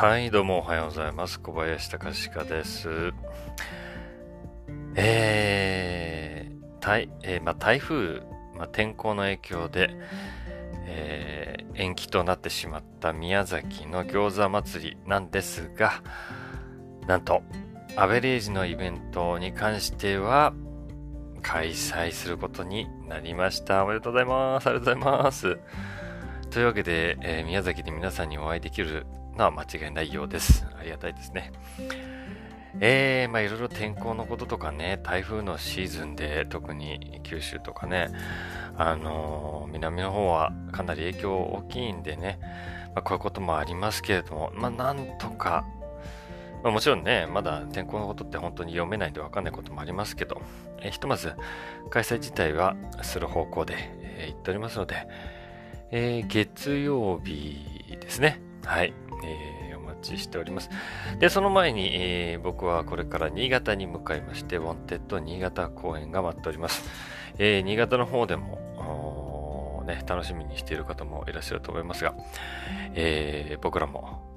はい、どうもおはようございます。小林隆史です。えー、台、えーまあ、台風、まあ、天候の影響で、えー延期となってしまった宮崎の餃子祭りなんですが、なんと、アベレージのイベントに関しては、開催することになりました。おめでとうございます。ありがとうございます。というわけで、えー宮崎で皆さんにお会いできるのは間違いないようです。ありがたいですね。えー、まあいろいろ天候のこととかね、台風のシーズンで特に九州とかね、あのー南の方はかなり影響大きいんでね、まあ、こういうこともありますけれども、まあなんとか、まあ、もちろんね、まだ天候のことって本当に読めないんでわかんないこともありますけど、えーひとまず開催自体はする方向で、えー言っておりますので、えー月曜日ですね。はい。えーお待ちしております。で、その前に、えー僕はこれから新潟に向かいまして、 Wanted 新潟公演が待っております。えー新潟の方でも、ね、楽しみにしている方もいらっしゃると思いますが、えー僕らも、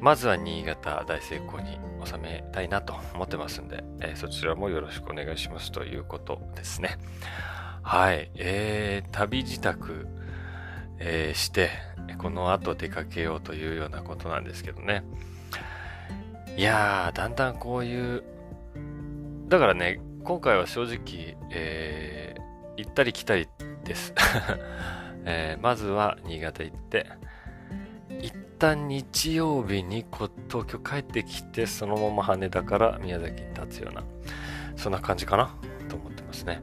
まずは新潟大成功に収めたいなと思ってますんで、えーそちらもよろしくお願いしますということですね。はい。えー、旅支度、えーして、この後出かけようというようなことなんですけどね。いやー、だんだんこういう、だからね、今回は正直、えー行ったり来たりです。えーまずは新潟行って、一旦日曜日にこ東京帰ってきて、そのまま羽田から宮崎に立つような、そんな感じかなと思ってますね。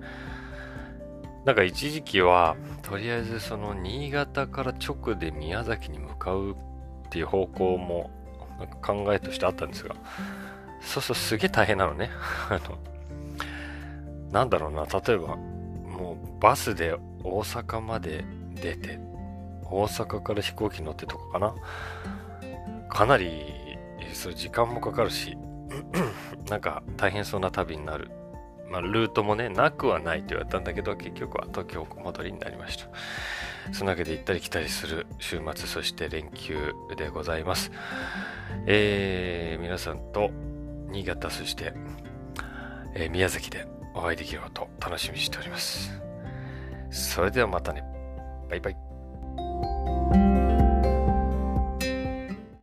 なんか一時期は、とりあえずその新潟から直で宮崎に向かうっていう方向もなんか考えとしてあったんですが、そうそうすげえ大変なのね。あの、なんだろうな、例えば、もうバスで大阪まで出て、大阪から飛行機乗ってとかかな。かなり、そう時間もかかるし、なんか大変そうな旅になるまあ、ルートもね、なくはないと言われたんだけど、結局は東京戻りになりました。そのわけで行ったり来たりする週末、そして連休でございます。えー、皆さんと新潟、そして、えー宮崎でお会いできること楽しみにしております。それではまたね。バイバイ。